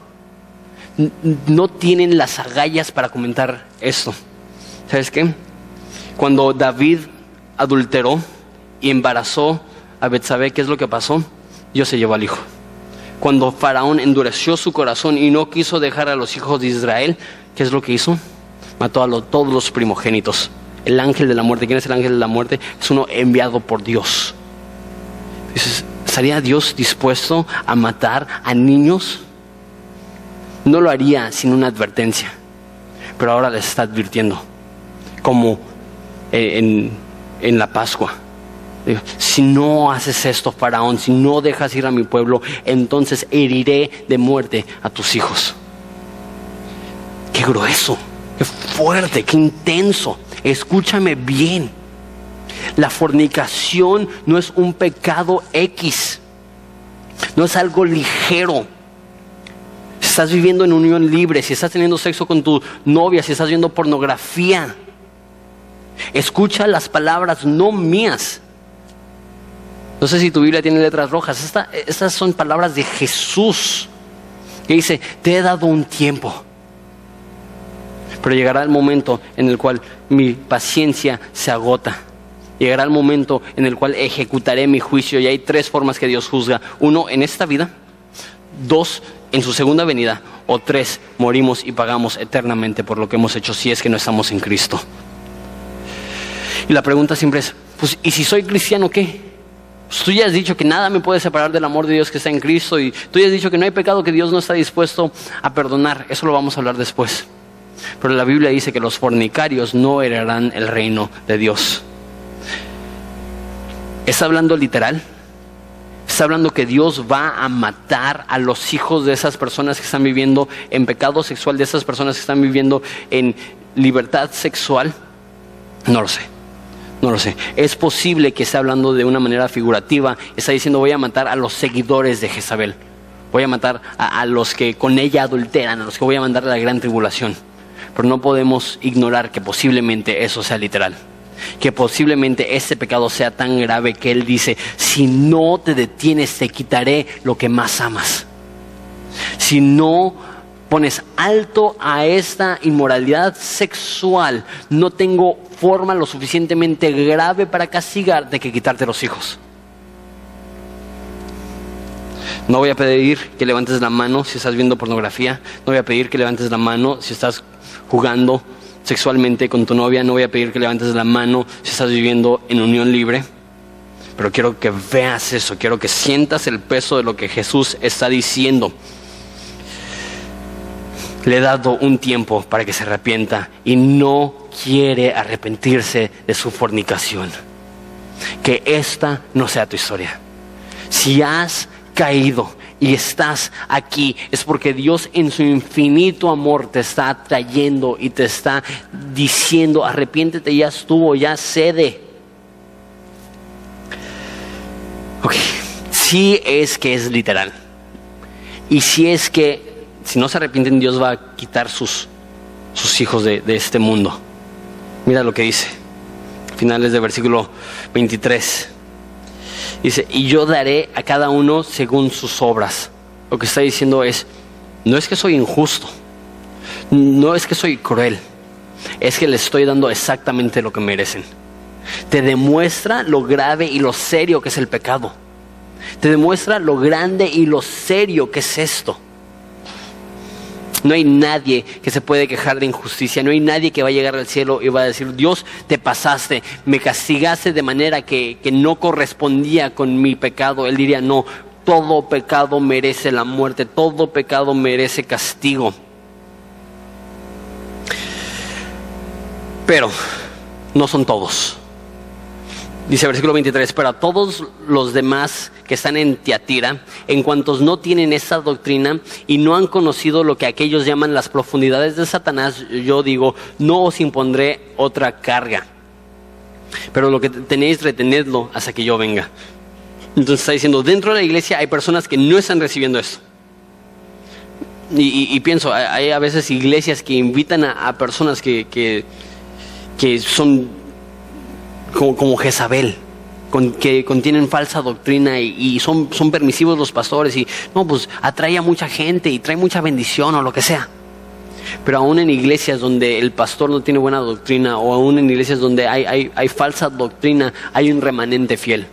No tienen las agallas para comentar esto. ¿Sabes qué? Cuando David adulteró y embarazó a Betsabé, ¿qué es lo que pasó? Dios se llevó al hijo. Cuando Faraón endureció su corazón y no quiso dejar a los hijos de Israel, ¿Qué es lo que hizo? Mató a todos los primogénitos. El ángel de la muerte. ¿Quién es el ángel de la muerte? Es uno enviado por Dios. Dices, ¿estaría Dios dispuesto a matar a niños? No lo haría sin una advertencia. Pero ahora les está advirtiendo. Como eh, en, en la Pascua. Si no haces esto, Faraón, si no dejas ir a mi pueblo, entonces heriré de muerte a tus hijos. Qué grueso, qué fuerte, qué intenso. Escúchame bien. La fornicación no es un pecado X. No es algo ligero. Si estás viviendo en unión libre, si estás teniendo sexo con tu novia, si estás viendo pornografía, escucha las palabras no mías. No sé si tu Biblia tiene letras rojas. estas son palabras de Jesús. Que dice, te he dado un tiempo pero llegará el momento en el cual mi paciencia se agota. Llegará el momento en el cual ejecutaré mi juicio y hay tres formas que Dios juzga. Uno, en esta vida. Dos, en su segunda venida. O tres, morimos y pagamos eternamente por lo que hemos hecho si es que no estamos en Cristo. Y la pregunta siempre es, pues, ¿y si soy cristiano qué? Pues tú ya has dicho que nada me puede separar del amor de Dios que está en Cristo y tú ya has dicho que no hay pecado que Dios no está dispuesto a perdonar. Eso lo vamos a hablar después. Pero la Biblia dice que los fornicarios no heredarán el reino de Dios. ¿Está hablando literal? Está hablando que Dios va a matar a los hijos de esas personas que están viviendo en pecado sexual, de esas personas que están viviendo en libertad sexual. No lo sé. No lo sé. Es posible que esté hablando de una manera figurativa. Está diciendo voy a matar a los seguidores de Jezabel. Voy a matar a, a los que con ella adulteran, a los que voy a mandar a la gran tribulación. Pero no podemos ignorar que posiblemente eso sea literal. Que posiblemente ese pecado sea tan grave que Él dice, si no te detienes te quitaré lo que más amas. Si no pones alto a esta inmoralidad sexual, no tengo forma lo suficientemente grave para castigarte que quitarte los hijos. No voy a pedir que levantes la mano si estás viendo pornografía. No voy a pedir que levantes la mano si estás jugando sexualmente con tu novia, no voy a pedir que levantes la mano si estás viviendo en unión libre, pero quiero que veas eso, quiero que sientas el peso de lo que Jesús está diciendo. Le he dado un tiempo para que se arrepienta y no quiere arrepentirse de su fornicación. Que esta no sea tu historia. Si has caído y estás aquí, es porque Dios en su infinito amor te está trayendo y te está diciendo, arrepiéntete, ya estuvo, ya cede. Ok, si es que es literal. Y si es que, si no se arrepienten, Dios va a quitar sus, sus hijos de, de este mundo. Mira lo que dice, finales del versículo 23. Dice, y yo daré a cada uno según sus obras. Lo que está diciendo es, no es que soy injusto, no es que soy cruel, es que les estoy dando exactamente lo que merecen. Te demuestra lo grave y lo serio que es el pecado. Te demuestra lo grande y lo serio que es esto. No hay nadie que se puede quejar de injusticia, no hay nadie que va a llegar al cielo y va a decir, Dios, te pasaste, me castigaste de manera que, que no correspondía con mi pecado. Él diría, no, todo pecado merece la muerte, todo pecado merece castigo. Pero no son todos. Dice versículo 23, pero a todos los demás que están en Tiatira, en cuantos no tienen esa doctrina y no han conocido lo que aquellos llaman las profundidades de Satanás, yo digo, no os impondré otra carga. Pero lo que tenéis, retenedlo hasta que yo venga. Entonces está diciendo, dentro de la iglesia hay personas que no están recibiendo esto. Y, pienso, hay a veces iglesias que invitan a, personas que, que son como, Jezabel, con, que contienen falsa doctrina y, son, son permisivos los pastores y no, pues atrae a mucha gente y trae mucha bendición o lo que sea. Pero aún en iglesias donde el pastor no tiene buena doctrina o aún en iglesias donde hay, hay falsa doctrina, hay un remanente fiel.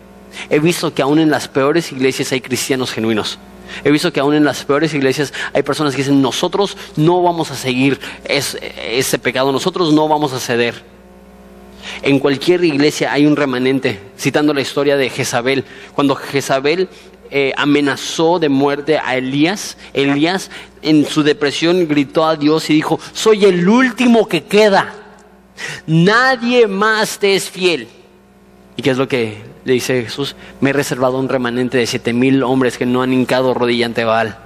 He visto que aún en las peores iglesias hay cristianos genuinos. He visto que aún en las peores iglesias hay personas que dicen, nosotros no vamos a seguir ese pecado, nosotros no vamos a ceder. En cualquier iglesia hay un remanente, citando la historia de Jezabel. Cuando Jezabel eh, amenazó de muerte a Elías, Elías en su depresión gritó a Dios y dijo, soy el último que queda, nadie más te es fiel. ¿Y qué es lo que le dice Jesús? Me he reservado un remanente de siete mil hombres que no han hincado rodilla ante Baal.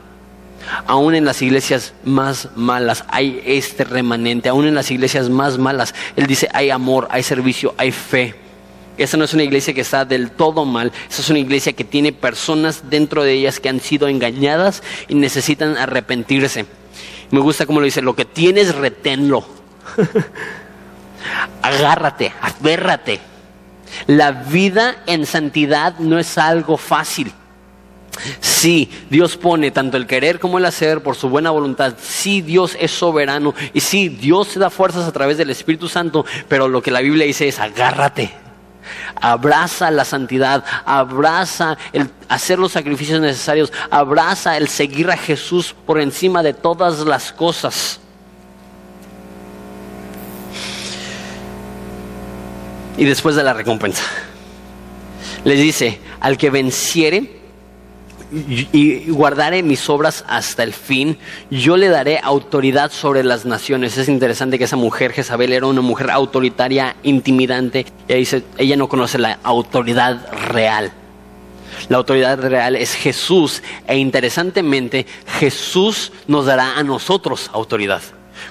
Aún en las iglesias más malas hay este remanente, aún en las iglesias más malas, Él dice, hay amor, hay servicio, hay fe. Esa no es una iglesia que está del todo mal, esa es una iglesia que tiene personas dentro de ellas que han sido engañadas y necesitan arrepentirse. Me gusta como lo dice, lo que tienes, reténlo. Agárrate, aférrate. La vida en santidad no es algo fácil. Sí, Dios pone tanto el querer como el hacer por su buena voluntad. Sí, Dios es soberano. Y sí, Dios se da fuerzas a través del Espíritu Santo. Pero lo que la Biblia dice es agárrate. Abraza la santidad, abraza el hacer los sacrificios necesarios, abraza el seguir a Jesús por encima de todas las cosas. Y después de la recompensa, les dice, al que venciere, y guardaré mis obras hasta el fin, yo le daré autoridad sobre las naciones. Es interesante que esa mujer, Jezabel, era una mujer autoritaria, intimidante. Ella dice, ella no conoce la autoridad real. La autoridad real es Jesús e interesantemente Jesús nos dará a nosotros autoridad.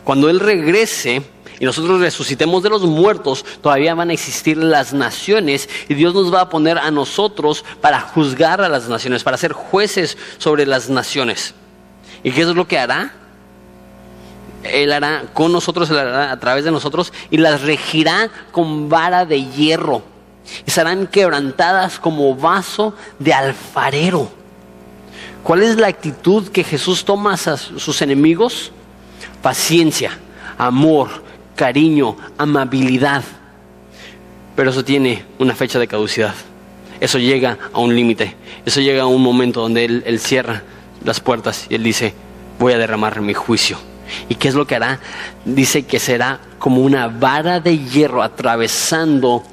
Cuando Él regrese, y nosotros resucitemos de los muertos, todavía van a existir las naciones y Dios nos va a poner a nosotros para juzgar a las naciones, para ser jueces sobre las naciones. ¿Y qué es lo que hará? Él hará con nosotros, Él hará a través de nosotros y las regirá con vara de hierro y serán quebrantadas como vaso de alfarero. ¿Cuál es la actitud que Jesús toma a sus enemigos? Paciencia, amor, cariño, amabilidad. Pero eso tiene una fecha de caducidad. Eso llega a un límite. Eso llega a un momento donde él, cierra las puertas y Él dice, voy a derramar mi juicio. ¿Y qué es lo que hará? Dice que será como una vara de hierro atravesando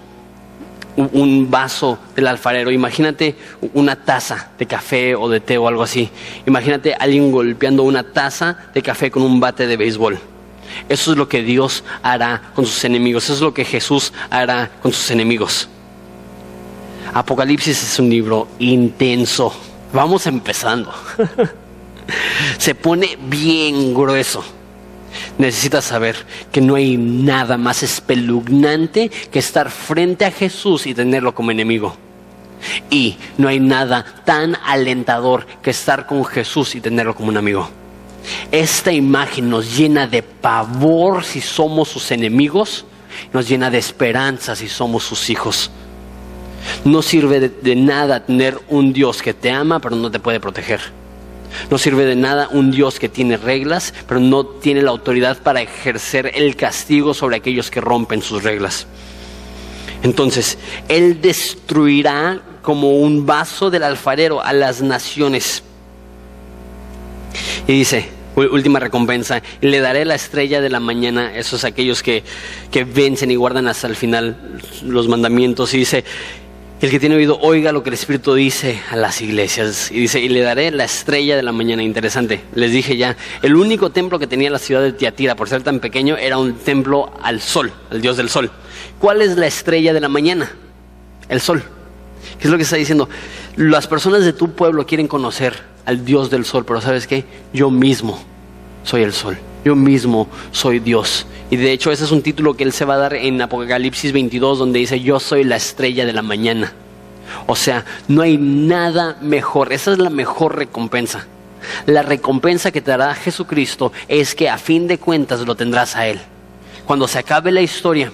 un vaso del alfarero. Imagínate una taza de café o de té o algo así. Imagínate alguien golpeando una taza de café con un bate de béisbol. Eso es lo que Dios hará con sus enemigos. Eso es lo que Jesús hará con sus enemigos. Apocalipsis es un libro intenso. Vamos empezando. Se pone bien grueso. Necesitas saber que no hay nada más espeluznante que estar frente a Jesús y tenerlo como enemigo. Y no hay nada tan alentador que estar con Jesús y tenerlo como un amigo. Esta imagen nos llena de pavor si somos sus enemigos, nos llena de esperanza si somos sus hijos. No sirve de, nada tener un Dios que te ama pero no te puede proteger. No sirve de nada un Dios que tiene reglas pero no tiene la autoridad para ejercer el castigo sobre aquellos que rompen sus reglas. Entonces, Él destruirá como un vaso del alfarero a las naciones. Y dice, última recompensa, le daré la estrella de la mañana, esos aquellos que, que vencen y guardan hasta el final los mandamientos. Y dice, el que tiene oído oiga lo que el Espíritu dice a las iglesias. Y dice, y le daré la estrella de la mañana. Interesante. Les dije ya, el único templo que tenía la ciudad de Tiatira, por ser tan pequeño, era un templo al sol, al dios del sol. ¿Cuál es la estrella de la mañana? El sol. ¿Qué es lo que está diciendo? Las personas de tu pueblo quieren conocer al dios del sol, pero ¿sabes qué? Yo mismo soy el sol. Yo mismo soy Dios. Y de hecho ese es un título que él se va a dar en Apocalipsis 22 donde dice, yo soy la estrella de la mañana. O sea, no hay nada mejor. Esa es la mejor recompensa. La recompensa que te dará Jesucristo es que a fin de cuentas lo tendrás a Él. Cuando se acabe la historia,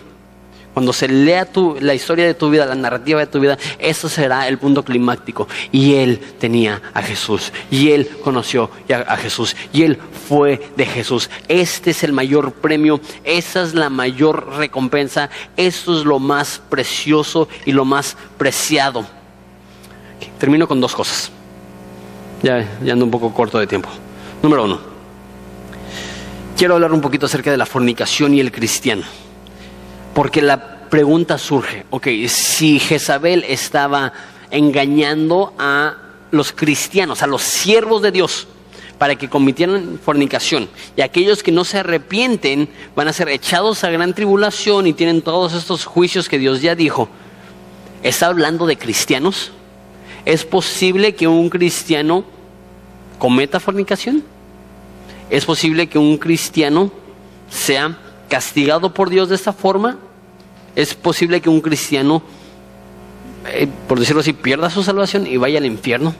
cuando se lea la historia de tu vida, la narrativa de tu vida, eso será el punto climático. Y él tenía a Jesús. Y él conoció a, Jesús. Y él fue de Jesús. Este es el mayor premio. Esa es la mayor recompensa. Esto es lo más precioso y lo más preciado. Termino con dos cosas. Ya, ya ando un poco corto de tiempo. Número uno. Quiero hablar un poquito acerca de la fornicación y el cristiano. Porque la pregunta surge, ok, si Jezabel estaba engañando a los cristianos, a los siervos de Dios, para que cometieran fornicación, y aquellos que no se arrepienten van a ser echados a gran tribulación y tienen todos estos juicios que Dios ya dijo, ¿está hablando de cristianos? ¿Es posible que un cristiano cometa fornicación? ¿Es posible que un cristiano sea castigado por Dios de esta forma? ¿Es posible que un cristiano, eh, por decirlo así, pierda su salvación y vaya al infierno?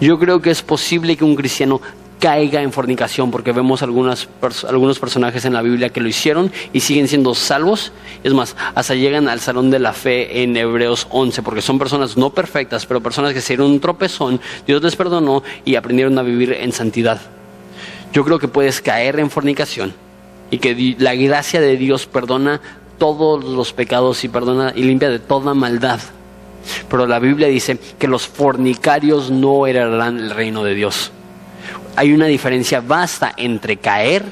Yo creo que es posible que un cristiano caiga en fornicación, porque vemos algunas, algunos personajes en la Biblia que lo hicieron y siguen siendo salvos. Es más, hasta llegan al salón de la fe en Hebreos 11, porque son personas no perfectas, pero personas que se dieron un tropezón, Dios les perdonó y aprendieron a vivir en santidad. Yo creo que puedes caer en fornicación y que la gracia de Dios perdona todos los pecados y perdona y limpia de toda maldad. Pero la Biblia dice que los fornicarios no heredarán el reino de Dios. Hay una diferencia vasta entre caer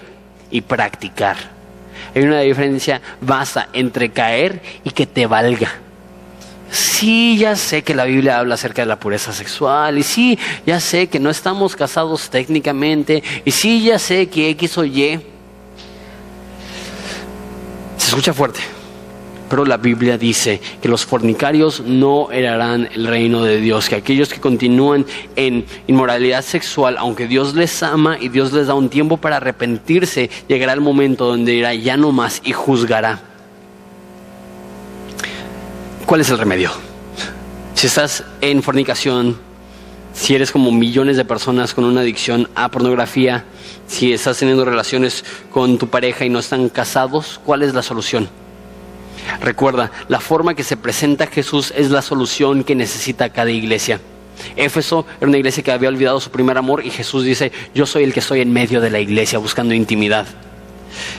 y practicar. Hay una diferencia vasta entre caer y que te valga. Sí, ya sé que la Biblia habla acerca de la pureza sexual, y sí, ya sé que no estamos casados técnicamente, y sí, ya sé que X o Y. Se escucha fuerte, pero la Biblia dice que los fornicarios no heredarán el reino de Dios, que aquellos que continúan en inmoralidad sexual, aunque Dios les ama y Dios les da un tiempo para arrepentirse, llegará el momento donde irá ya no más y juzgará. ¿Cuál es el remedio? Si estás en fornicación, si eres como millones de personas con una adicción a pornografía, si estás teniendo relaciones con tu pareja y no están casados, ¿cuál es la solución? Recuerda, la forma que se presenta Jesús es la solución que necesita cada iglesia. Éfeso era una iglesia que había olvidado su primer amor y Jesús dice, yo soy el que estoy en medio de la iglesia buscando intimidad.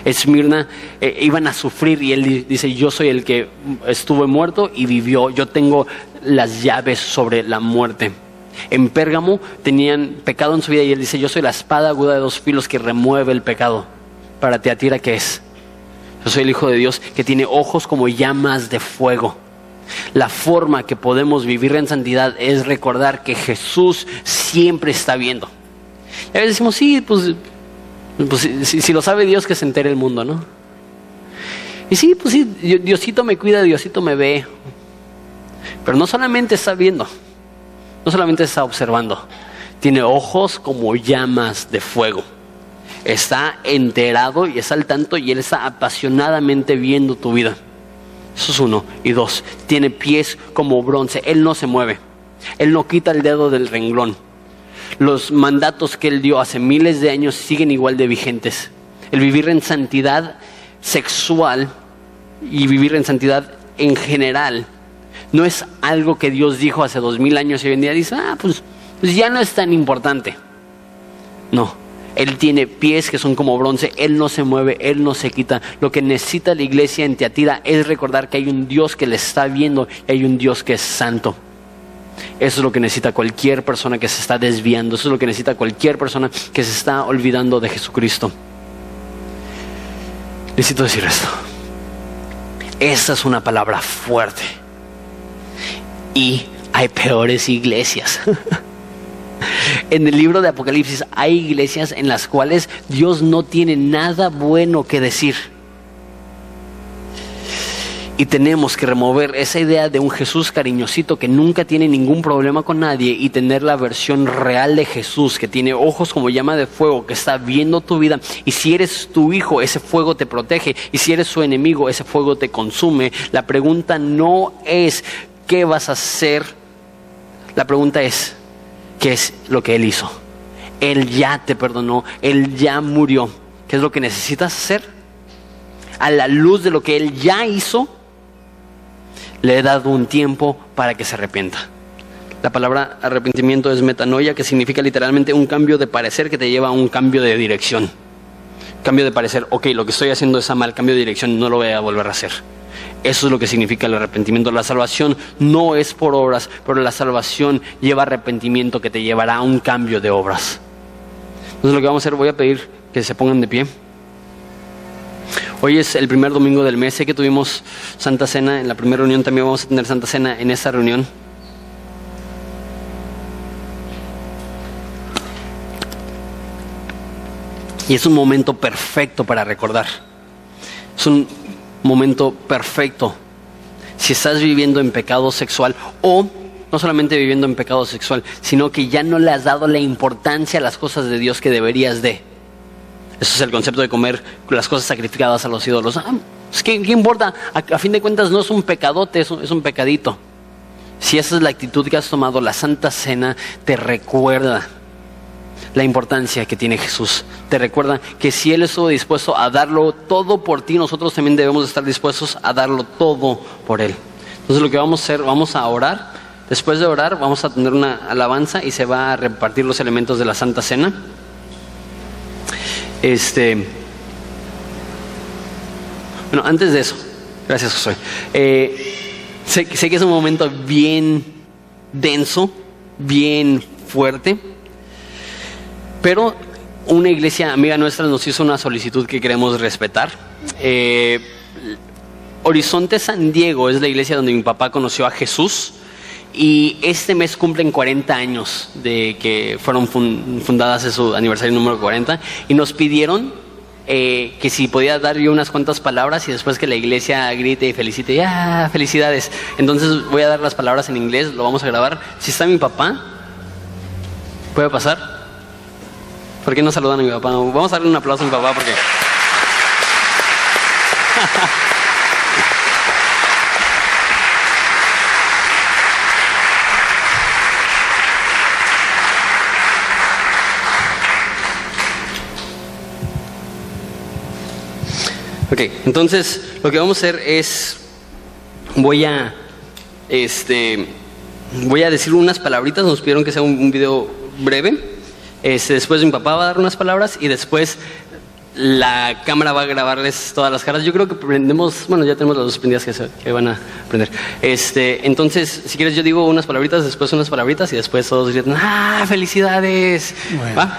Esmirna eh, iban a sufrir y él dice, yo soy el que estuvo muerto y vivió, yo tengo las llaves sobre la muerte. En Pérgamo tenían pecado en su vida y él dice, yo soy la espada aguda de dos filos que remueve el pecado. Para Teatira, ¿qué es? Yo soy el Hijo de Dios que tiene ojos como llamas de fuego. La forma que podemos vivir en santidad es recordar que Jesús siempre está viendo. Y a veces decimos, sí, pues pues si, lo sabe Dios, que se entere el mundo, ¿no? Y sí, pues sí, Diosito me cuida, Diosito me ve. Pero no solamente está viendo, No solamente está observando, tiene ojos como llamas de fuego. Está enterado y está al tanto y Él está apasionadamente viendo tu vida. Eso es uno. Y dos, tiene pies como bronce. Él no se mueve. Él no quita el dedo del renglón. Los mandatos que Él dio hace miles de años siguen igual de vigentes. El vivir en santidad sexual y vivir en santidad en general no es algo que Dios dijo hace dos mil años y hoy en día dice, ah, pues, pues ya no es tan importante. No, Él tiene pies que son como bronce, Él no se mueve, Él no se quita. Lo que necesita la iglesia en Teatira es recordar que hay un Dios que le está viendo y hay un Dios que es santo. Eso es lo que necesita cualquier persona que se está desviando, eso es lo que necesita cualquier persona que se está olvidando de Jesucristo. Necesito decir esto. Esa es una palabra fuerte. Y hay peores iglesias. en el libro de Apocalipsis hay iglesias en las cuales Dios no tiene nada bueno que decir. Y tenemos que remover esa idea de un Jesús cariñosito que nunca tiene ningún problema con nadie y tener la versión real de Jesús que tiene ojos como llama de fuego, que está viendo tu vida. Y si eres tu hijo, ese fuego te protege. Y si eres su enemigo, ese fuego te consume. La pregunta no es qué vas a hacer. La pregunta es, ¿qué es lo que Él hizo? Él ya te perdonó, Él ya murió. ¿Qué es lo que necesitas hacer? A la luz de lo que Él ya hizo, le he dado un tiempo para que se arrepienta. La palabra arrepentimiento es metanoia, que significa literalmente un cambio de parecer que te lleva a un cambio de dirección. Cambio de parecer, ok, lo que estoy haciendo es mal, cambio de dirección, no lo voy a volver a hacer. Eso es lo que significa el arrepentimiento. La salvación no es por obras, pero la salvación lleva arrepentimiento que te llevará a un cambio de obras. Entonces lo que vamos a hacer, voy a pedir que se pongan de pie. Hoy es el primer domingo del mes. Sé que tuvimos Santa Cena en la primera reunión. También vamos a tener Santa Cena en esta reunión. Y es un momento perfecto para recordar. Es un momento perfecto. Si estás viviendo en pecado sexual o no solamente viviendo en pecado sexual, sino que ya no le has dado la importancia a las cosas de Dios que deberías de. Eso es el concepto de comer las cosas sacrificadas a los ídolos. Ah, pues, ¿qué, importa? A, fin de cuentas no es un pecadote, es un, pecadito. Si esa es la actitud que has tomado, la Santa Cena te recuerda la importancia que tiene Jesús. Te recuerda que si Él estuvo dispuesto a darlo todo por ti, nosotros también debemos estar dispuestos a darlo todo por Él. Entonces lo que vamos a hacer, vamos a orar. Después de orar, vamos a tener una alabanza y se va a repartir los elementos de la Santa Cena. Este, bueno, antes de eso, gracias Josué. Eh, sé, sé que es un momento bien denso, bien fuerte, pero una iglesia amiga nuestra nos hizo una solicitud que queremos respetar. Eh, Horizonte San Diego es la iglesia donde mi papá conoció a Jesús. Y este mes cumplen 40 años de que fueron fundadas, en su aniversario número 40, y nos pidieron eh, que si podía dar yo unas cuantas palabras y después que la iglesia grite y felicite, ya, felicidades. Entonces voy a dar las palabras en inglés, lo vamos a grabar. Si está mi papá, ¿puede pasar? ¿Por qué no saludan a mi papá? Vamos a darle un aplauso a mi papá porque... Ok, entonces lo que vamos a hacer es, voy a, este, voy a decir unas palabritas, nos pidieron que sea un, video breve, este, después mi papá va a dar unas palabras y después la cámara va a grabarles todas las caras. Yo creo que prendemos, bueno, ya tenemos las dos prendidas que, que van a prender. Este, entonces, si quieres, yo digo unas palabritas, después unas palabritas y después todos dicen, ¡ah, felicidades! Bueno.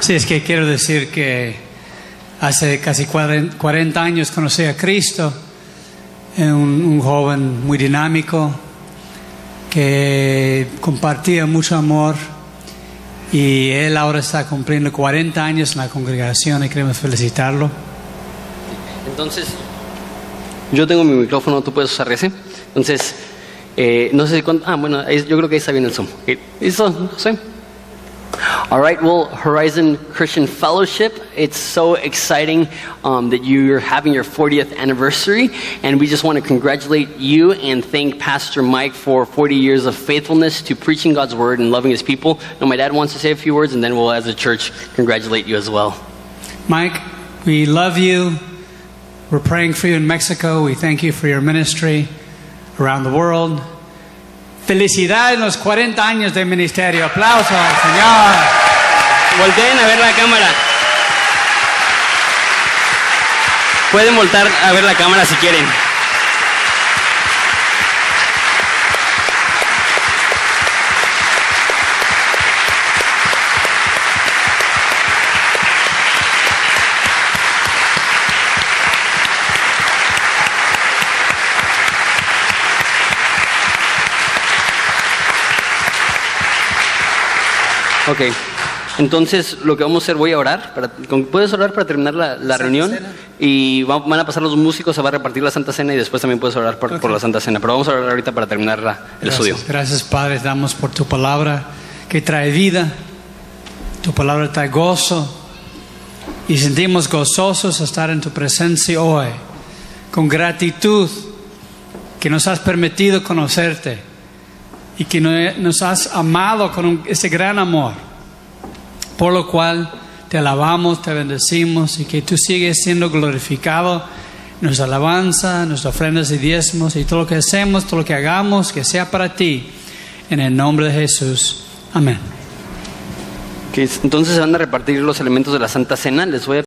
Sí, es que quiero decir que Hace casi 40 años conocí a Cristo, un, un joven muy dinámico que compartía mucho amor y él ahora está cumpliendo 40 años en la congregación y queremos felicitarlo. Entonces, yo tengo mi micrófono, tú puedes usar ese. Entonces, Eh, no sé si cuándo. Ah, bueno, yo creo que ahí está bien el Zoom. ¿Listo, José? All right, well, Horizon Christian Fellowship, it's so exciting um, that you're having your 40th anniversary, and we just want to congratulate you and thank Pastor Mike for 40 years of faithfulness to preaching God's word and loving his people. Now, my dad wants to say a few words, and then we'll, as a church, congratulate you as well. Mike, we love you. We're praying for you in Mexico. We thank you for your ministry around the world. Felicidades en los 40 años de ministerio. Aplauso al Señor. Volteen a ver la cámara. Pueden voltar a ver la cámara si quieren. Ok, entonces lo que vamos a hacer, voy a orar. Para, ¿Puedes orar para terminar la, la reunión? Y va- van a pasar los músicos, se va a repartir la Santa Cena y después también puedes orar por, por la Santa Cena. Pero vamos a orar ahorita para terminar la- el estudio. Gracias, Padre, damos por tu palabra que trae vida. Tu palabra trae gozo. Y sentimos gozosos estar en tu presencia hoy. Con gratitud que nos has permitido conocerte. Y que no- nos has amado con ese gran amor. Por lo cual te alabamos, te bendecimos y que tú sigues siendo glorificado. Nuestra alabanza, nuestras ofrendas y diezmos y todo lo que hacemos, todo lo que hagamos, que sea para ti. En el nombre de Jesús. Amén. Entonces se van a repartir los elementos de la Santa Cena. Les voy a